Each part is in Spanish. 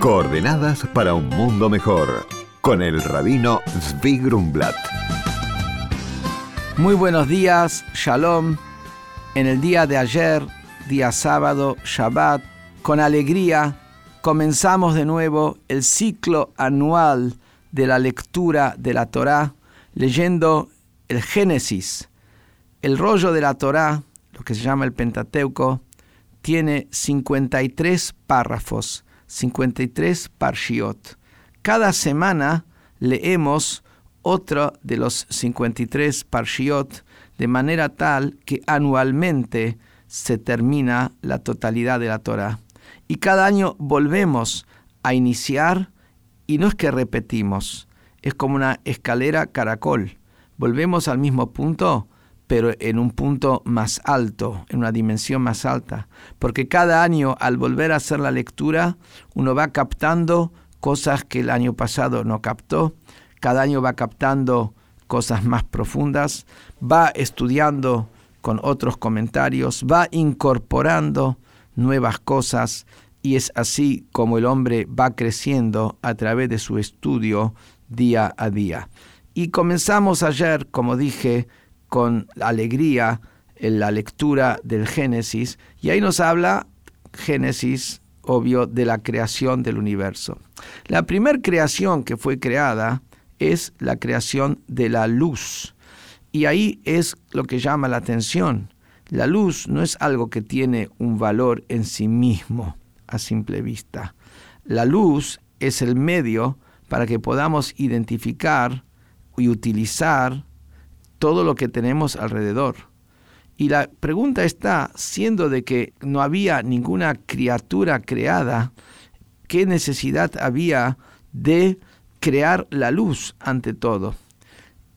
Coordenadas para un mundo mejor con el rabino Zvi Grumblat. Muy buenos días, Shalom. En el día de ayer, día sábado, Shabbat, con alegría comenzamos de nuevo el ciclo anual de la lectura de la Torá, leyendo el Génesis. El rollo de la Torá, lo que se llama el Pentateuco, tiene 53 párrafos 53 parshiot. Cada semana leemos otro de los 53 parshiot de manera tal que anualmente se termina la totalidad de la Torah. Y cada año volvemos a iniciar y no es que repetimos, es como una escalera caracol. Volvemos al mismo punto, pero en un punto más alto, en una dimensión más alta. Porque cada año al volver a hacer la lectura, uno va captando cosas que el año pasado no captó, cada año va captando cosas más profundas, va estudiando con otros comentarios, va incorporando nuevas cosas y es así como el hombre va creciendo a través de su estudio día a día. Y comenzamos ayer, como dije, con alegría en la lectura del Génesis y ahí nos habla Génesis, obvio, de la creación del universo. La primera creación que fue creada es la creación de la luz y ahí es lo que llama la atención. La luz no es algo que tiene un valor en sí mismo a simple vista. La luz es el medio para que podamos identificar y utilizar todo lo que tenemos alrededor. Y la pregunta está, siendo de que no había ninguna criatura creada, ¿qué necesidad había de crear la luz ante todo?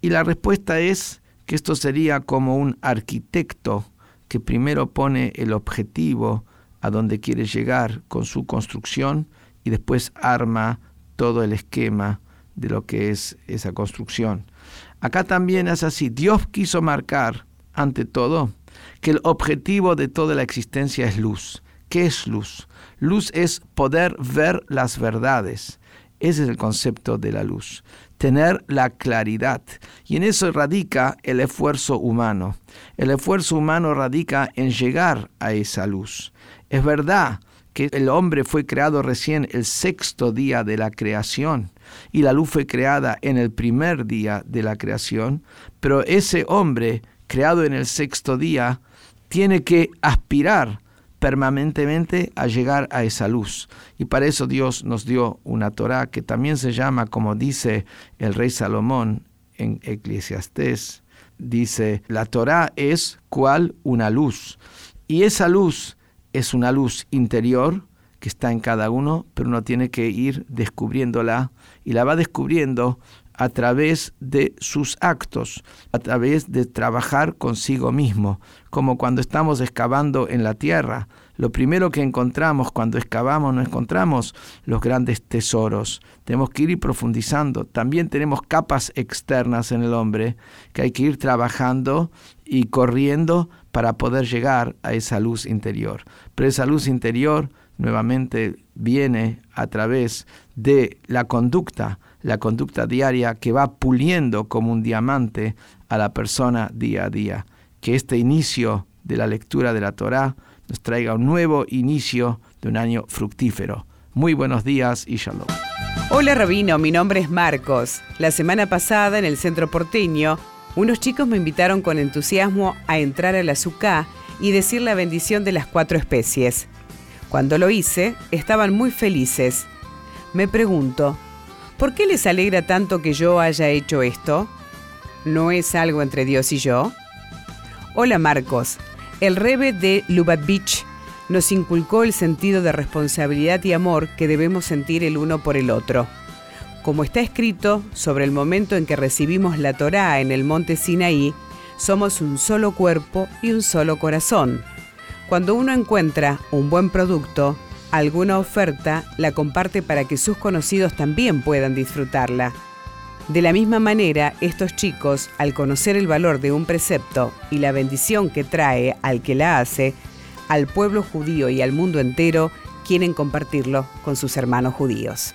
Y la respuesta es que esto sería como un arquitecto que primero pone el objetivo a donde quiere llegar con su construcción y después arma todo el esquema de lo que es esa construcción. Acá también es así. Dios quiso marcar, ante todo, que el objetivo de toda la existencia es luz. ¿Qué es luz? Luz es poder ver las verdades. Ese es el concepto de la luz. Tener la claridad. Y en eso radica el esfuerzo humano. El esfuerzo humano radica en llegar a esa luz. Es verdad que el hombre fue creado recién el sexto día de la creación y la luz fue creada en el primer día de la creación, pero ese hombre creado en el sexto día tiene que aspirar permanentemente a llegar a esa luz. Y para eso Dios nos dio una Torah que también se llama, como dice el rey Salomón en Eclesiastés, dice, la Torah es cual una luz. Y esa luz es una luz interior que está en cada uno, pero uno tiene que ir descubriéndola y la va descubriendo a través de sus actos, a través de trabajar consigo mismo, como cuando estamos excavando en la tierra. Lo primero que encontramos cuando excavamos no encontramos los grandes tesoros. Tenemos que ir profundizando. También tenemos capas externas en el hombre que hay que ir trabajando y corriendo para poder llegar a esa luz interior. Pero esa luz interior nuevamente viene a través de la conducta, la conducta diaria que va puliendo como un diamante a la persona día a día. Que este inicio de la lectura de la Torá nos traiga un nuevo inicio de un año fructífero. Muy buenos días y shalom. Hola Rabino, mi nombre es Marcos. La semana pasada en el centro porteño unos chicos me invitaron con entusiasmo a entrar a la azúcar y decir la bendición de las cuatro especies. Cuando lo hice, estaban muy felices. Me pregunto, ¿por qué les alegra tanto que yo haya hecho esto? ¿No es algo entre Dios y yo? Hola Marcos, el Rebe de Lubavitch nos inculcó el sentido de responsabilidad y amor que debemos sentir el uno por el otro como está escrito sobre el momento en que recibimos la Torá en el monte Sinaí, somos un solo cuerpo y un solo corazón. Cuando uno encuentra un buen producto, alguna oferta, la comparte para que sus conocidos también puedan disfrutarla. De la misma manera, estos chicos, al conocer el valor de un precepto y la bendición que trae al que la hace, al pueblo judío y al mundo entero, quieren compartirlo con sus hermanos judíos.